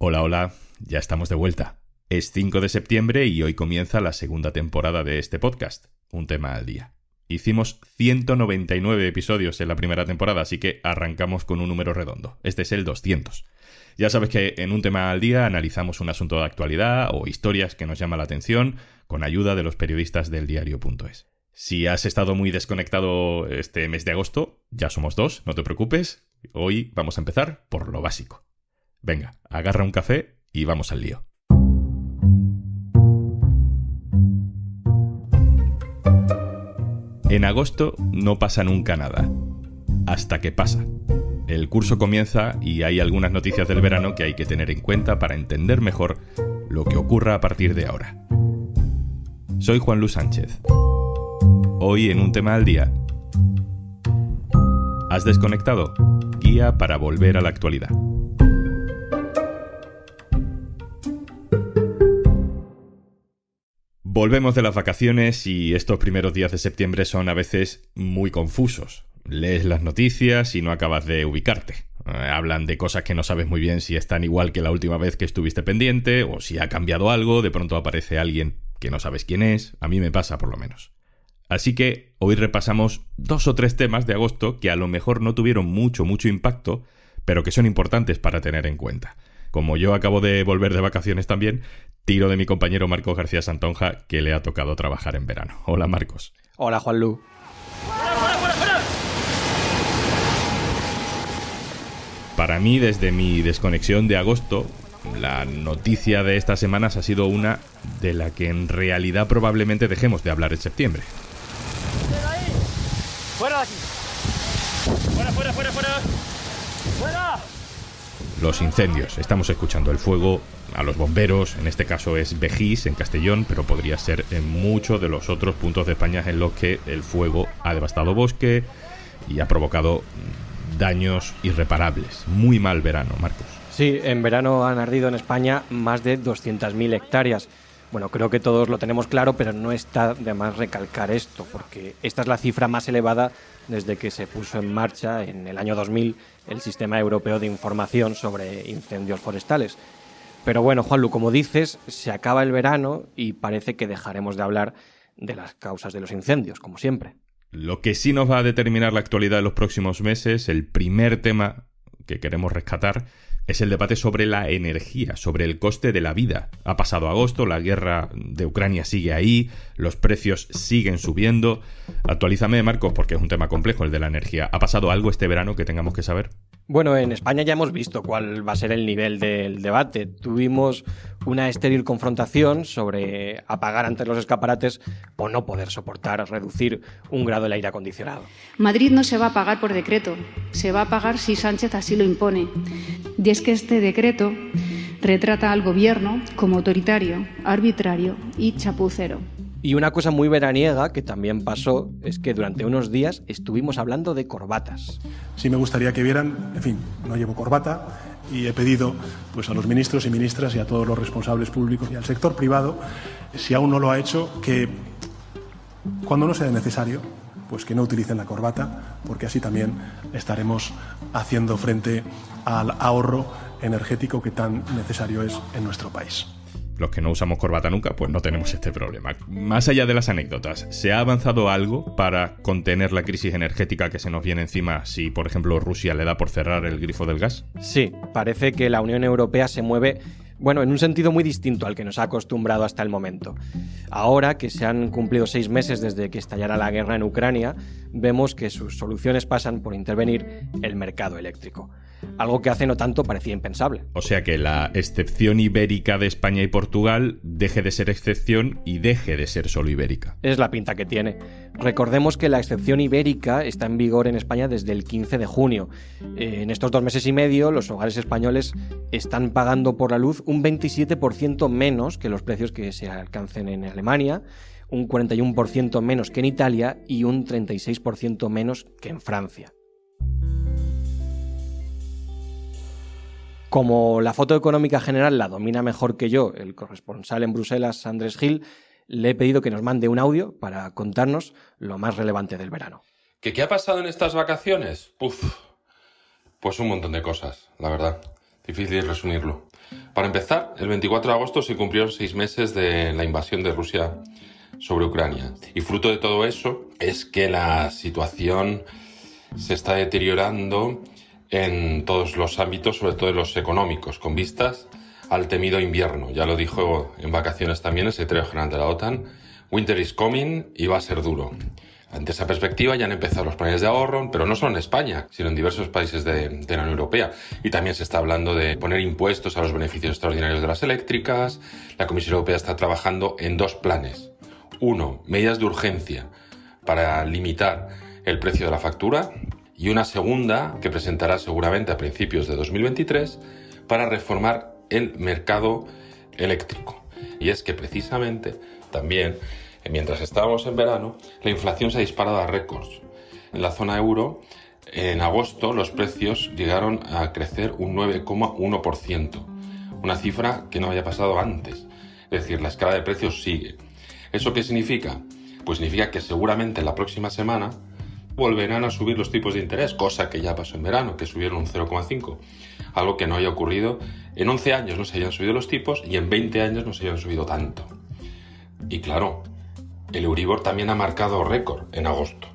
Hola, hola, ya estamos de vuelta. Es 5 de septiembre y hoy comienza la segunda temporada de este podcast, Un tema al día. Hicimos 199 episodios en la primera temporada, así que arrancamos con un número redondo. Este es el 200. Ya sabes que en un tema al día analizamos un asunto de actualidad o historias que nos llama la atención con ayuda de los periodistas del diario.es. Si has estado muy desconectado este mes de agosto, ya somos dos, no te preocupes. Hoy vamos a empezar por lo básico. Venga, agarra un café y vamos al lío. En agosto no pasa nunca nada. Hasta que pasa. El curso comienza y hay algunas noticias del verano que hay que tener en cuenta para entender mejor lo que ocurra a partir de ahora. Soy Juan Luis Sánchez. Hoy en un tema al día. ¿Has desconectado? Guía para volver a la actualidad. Volvemos de las vacaciones y estos primeros días de septiembre son a veces muy confusos. Lees las noticias y no acabas de ubicarte. Eh, hablan de cosas que no sabes muy bien si están igual que la última vez que estuviste pendiente o si ha cambiado algo, de pronto aparece alguien que no sabes quién es, a mí me pasa por lo menos. Así que hoy repasamos dos o tres temas de agosto que a lo mejor no tuvieron mucho, mucho impacto, pero que son importantes para tener en cuenta. Como yo acabo de volver de vacaciones también, tiro de mi compañero Marcos García Santonja, que le ha tocado trabajar en verano. Hola Marcos. Hola Juan Lu. Para mí, desde mi desconexión de agosto, la noticia de estas semanas ha sido una de la que en realidad probablemente dejemos de hablar en septiembre. ¡Fuera de aquí! ¡Fuera, fuera, fuera, fuera! ¡Fuera! Los incendios. Estamos escuchando el fuego a los bomberos. En este caso es Vejís, en Castellón, pero podría ser en muchos de los otros puntos de España en los que el fuego ha devastado bosque y ha provocado daños irreparables. Muy mal verano, Marcos. Sí, en verano han ardido en España más de 200.000 hectáreas. Bueno, creo que todos lo tenemos claro, pero no está de más recalcar esto, porque esta es la cifra más elevada desde que se puso en marcha en el año 2000 el Sistema Europeo de Información sobre Incendios Forestales. Pero bueno, Juanlu, como dices, se acaba el verano y parece que dejaremos de hablar de las causas de los incendios, como siempre. Lo que sí nos va a determinar la actualidad de los próximos meses, el primer tema que queremos rescatar, es el debate sobre la energía, sobre el coste de la vida. Ha pasado agosto, la guerra de Ucrania sigue ahí, los precios siguen subiendo. Actualízame, Marco, porque es un tema complejo el de la energía. ¿Ha pasado algo este verano que tengamos que saber? Bueno, en España ya hemos visto cuál va a ser el nivel del debate. Tuvimos una estéril confrontación sobre apagar antes los escaparates o no poder soportar reducir un grado el aire acondicionado. Madrid no se va a pagar por decreto, se va a pagar si Sánchez así lo impone. Y es que este decreto retrata al gobierno como autoritario, arbitrario y chapucero. Y una cosa muy veraniega que también pasó es que durante unos días estuvimos hablando de corbatas. Sí me gustaría que vieran, en fin, no llevo corbata y he pedido pues a los ministros y ministras y a todos los responsables públicos y al sector privado, si aún no lo ha hecho, que cuando no sea necesario, pues que no utilicen la corbata, porque así también estaremos haciendo frente al ahorro energético que tan necesario es en nuestro país los que no usamos corbata nunca, pues no tenemos este problema. Más allá de las anécdotas, ¿se ha avanzado algo para contener la crisis energética que se nos viene encima si, por ejemplo, Rusia le da por cerrar el grifo del gas? Sí, parece que la Unión Europea se mueve bueno, en un sentido muy distinto al que nos ha acostumbrado hasta el momento. Ahora que se han cumplido seis meses desde que estallara la guerra en Ucrania, vemos que sus soluciones pasan por intervenir el mercado eléctrico algo que hace no tanto parecía impensable. O sea que la excepción ibérica de España y Portugal deje de ser excepción y deje de ser solo ibérica. Es la pinta que tiene. Recordemos que la excepción ibérica está en vigor en España desde el 15 de junio. Eh, en estos dos meses y medio, los hogares españoles están pagando por la luz un 27% menos que los precios que se alcancen en Alemania un 41% menos que en Italia y un 36% menos que en Francia. Como la foto económica general la domina mejor que yo el corresponsal en Bruselas, Andrés Gil, le he pedido que nos mande un audio para contarnos lo más relevante del verano. ¿Qué, ha pasado en estas vacaciones? Puf, pues un montón de cosas, la verdad. Difícil resumirlo. Para empezar, el 24 de agosto se cumplieron seis meses de la invasión de Rusia sobre Ucrania. Y fruto de todo eso es que la situación se está deteriorando en todos los ámbitos, sobre todo en los económicos, con vistas al temido invierno. Ya lo dijo en vacaciones también el secretario general de la OTAN. Winter is coming y va a ser duro. Ante esa perspectiva ya han empezado los planes de ahorro, pero no solo en España, sino en diversos países de, de, la Unión Europea. Y también se está hablando de poner impuestos a los beneficios extraordinarios de las eléctricas. La Comisión Europea está trabajando en dos planes. Uno, medidas de urgencia para limitar el precio de la factura. Y una segunda, que presentará seguramente a principios de 2023, para reformar el mercado eléctrico. Y es que precisamente también, mientras estábamos en verano, la inflación se ha disparado a récords. En la zona euro, en agosto, los precios llegaron a crecer un 9,1%, una cifra que no había pasado antes. Es decir, la escala de precios sigue. ¿Eso qué significa? Pues significa que seguramente la próxima semana volverán a subir los tipos de interés, cosa que ya pasó en verano, que subieron un 0,5, algo que no haya ocurrido en 11 años no se hayan subido los tipos y en 20 años no se hayan subido tanto. Y claro, el Euribor también ha marcado récord en agosto.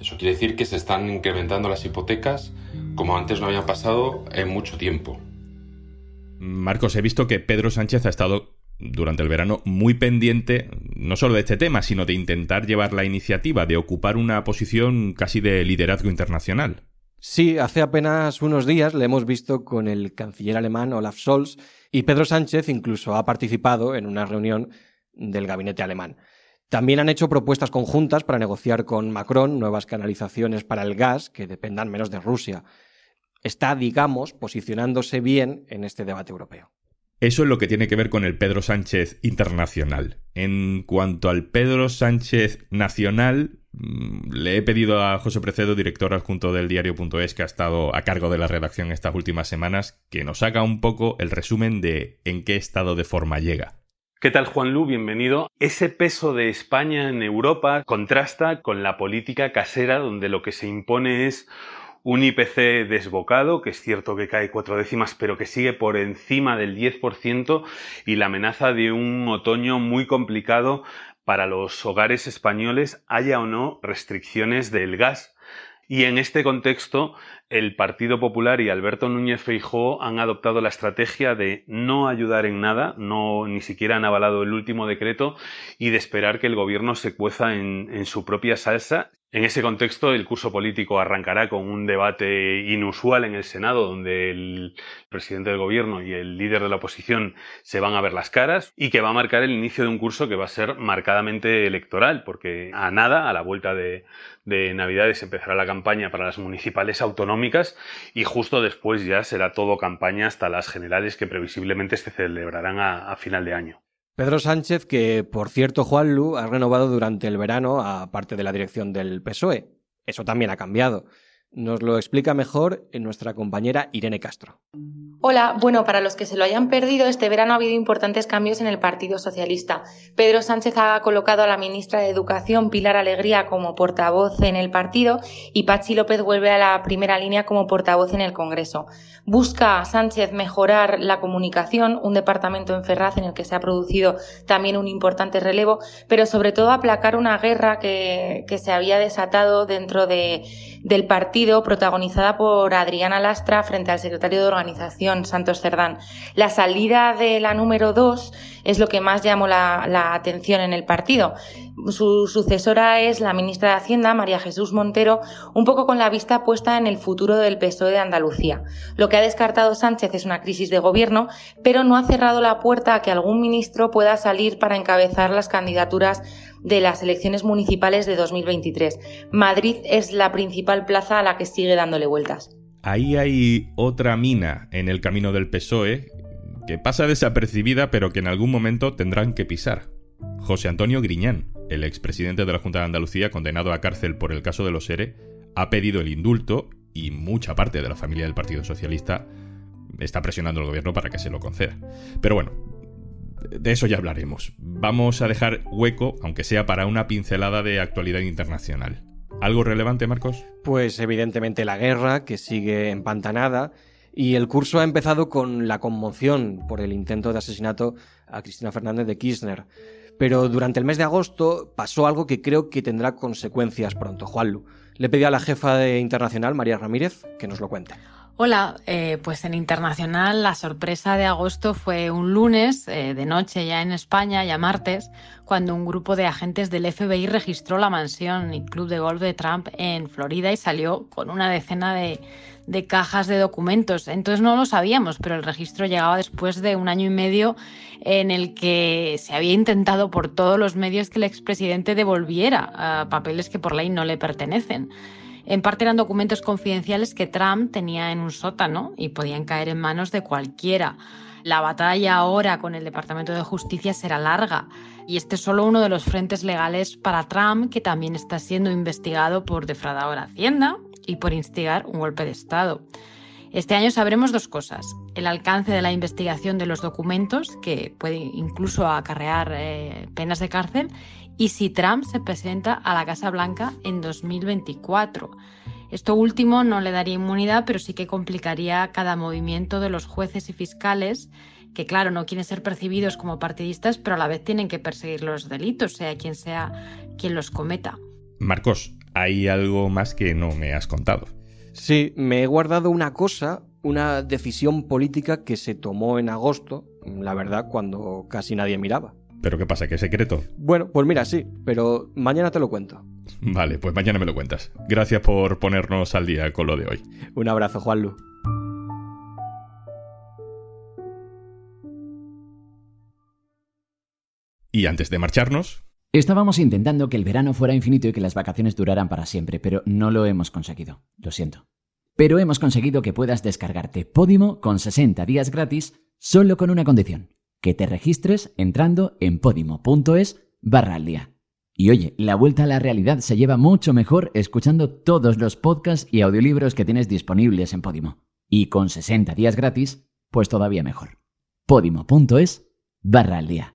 Eso quiere decir que se están incrementando las hipotecas como antes no habían pasado en mucho tiempo. Marcos, he visto que Pedro Sánchez ha estado durante el verano muy pendiente no solo de este tema, sino de intentar llevar la iniciativa, de ocupar una posición casi de liderazgo internacional. Sí, hace apenas unos días le hemos visto con el canciller alemán Olaf Scholz y Pedro Sánchez incluso ha participado en una reunión del gabinete alemán. También han hecho propuestas conjuntas para negociar con Macron nuevas canalizaciones para el gas que dependan menos de Rusia. Está, digamos, posicionándose bien en este debate europeo. Eso es lo que tiene que ver con el Pedro Sánchez internacional. En cuanto al Pedro Sánchez nacional, mm, le he pedido a José Precedo, director adjunto del diario.es, que ha estado a cargo de la redacción estas últimas semanas, que nos haga un poco el resumen de en qué estado de forma llega. ¿Qué tal Juan Lu? Bienvenido. Ese peso de España en Europa contrasta con la política casera donde lo que se impone es un IPC desbocado, que es cierto que cae cuatro décimas, pero que sigue por encima del 10%, y la amenaza de un otoño muy complicado para los hogares españoles, haya o no restricciones del gas. Y en este contexto, el Partido Popular y Alberto Núñez Feijóo han adoptado la estrategia de no ayudar en nada, no ni siquiera han avalado el último decreto y de esperar que el gobierno se cueza en, en su propia salsa en ese contexto, el curso político arrancará con un debate inusual en el Senado, donde el presidente del gobierno y el líder de la oposición se van a ver las caras y que va a marcar el inicio de un curso que va a ser marcadamente electoral, porque a nada, a la vuelta de, Navidades, empezará la campaña para las municipales autonómicas y justo después ya será todo campaña hasta las generales que previsiblemente se celebrarán a final de año. Pedro Sánchez, que por cierto Juanlu ha renovado durante el verano a parte de la dirección del PSOE. Eso también ha cambiado. Nos lo explica mejor nuestra compañera Irene Castro. Hola, bueno, para los que se lo hayan perdido, este verano ha habido importantes cambios en el Partido Socialista. Pedro Sánchez ha colocado a la ministra de Educación, Pilar Alegría, como portavoz en el partido y Pachi López vuelve a la primera línea como portavoz en el Congreso. Busca Sánchez mejorar la comunicación, un departamento en Ferraz en el que se ha producido también un importante relevo, pero sobre todo aplacar una guerra que, que se había desatado dentro de, del partido protagonizada por Adriana Lastra frente al secretario de Organización, Santos Cerdán. La salida de la número dos es lo que más llamó la, la atención en el partido. Su sucesora es la ministra de Hacienda, María Jesús Montero, un poco con la vista puesta en el futuro del PSOE de Andalucía. Lo que ha descartado Sánchez es una crisis de gobierno, pero no ha cerrado la puerta a que algún ministro pueda salir para encabezar las candidaturas de las elecciones municipales de 2023. Madrid es la principal plaza a la que sigue dándole vueltas. Ahí hay otra mina en el camino del PSOE que pasa desapercibida pero que en algún momento tendrán que pisar. José Antonio Griñán, el expresidente de la Junta de Andalucía condenado a cárcel por el caso de los ERE, ha pedido el indulto y mucha parte de la familia del Partido Socialista está presionando al gobierno para que se lo conceda. Pero bueno, de eso ya hablaremos. Vamos a dejar hueco, aunque sea para una pincelada de actualidad internacional. ¿Algo relevante, Marcos? Pues evidentemente la guerra, que sigue empantanada, Y el curso ha empezado con la conmoción por el intento de asesinato a Cristina Fernández de Kirchner. Pero durante el mes de agosto pasó algo que creo que tendrá consecuencias pronto. Juanlu, le pedí a la jefa de Internacional, María Ramírez, que nos lo cuente. Hola, eh, pues en Internacional la sorpresa de agosto fue un lunes eh, de noche ya en España, ya martes, cuando un grupo de agentes del FBI registró la mansión y club de golf de Trump en Florida y salió con una decena de, de cajas de documentos. Entonces no lo sabíamos, pero el registro llegaba después de un año y medio en el que se había intentado por todos los medios que el expresidente devolviera papeles que por ley no le pertenecen. En parte eran documentos confidenciales que Trump tenía en un sótano y podían caer en manos de cualquiera. La batalla ahora con el Departamento de Justicia será larga y este es solo uno de los frentes legales para Trump que también está siendo investigado por defraudar a Hacienda y por instigar un golpe de Estado. Este año sabremos dos cosas. El alcance de la investigación de los documentos, que puede incluso acarrear eh, penas de cárcel, y si Trump se presenta a la Casa Blanca en 2024. Esto último no le daría inmunidad, pero sí que complicaría cada movimiento de los jueces y fiscales, que claro, no quieren ser percibidos como partidistas, pero a la vez tienen que perseguir los delitos, sea quien sea quien los cometa. Marcos, hay algo más que no me has contado. Sí, me he guardado una cosa, una decisión política que se tomó en agosto, la verdad, cuando casi nadie miraba. ¿Pero qué pasa? ¿Qué es secreto? Bueno, pues mira, sí, pero mañana te lo cuento. Vale, pues mañana me lo cuentas. Gracias por ponernos al día con lo de hoy. Un abrazo, Juanlu. Y antes de marcharnos... Estábamos intentando que el verano fuera infinito y que las vacaciones duraran para siempre, pero no lo hemos conseguido. Lo siento. Pero hemos conseguido que puedas descargarte Podimo con 60 días gratis solo con una condición que te registres entrando en podimo.es barra. Y oye, la vuelta a la realidad se lleva mucho mejor escuchando todos los podcasts y audiolibros que tienes disponibles en Podimo. Y con 60 días gratis, pues todavía mejor. podimo.es barra.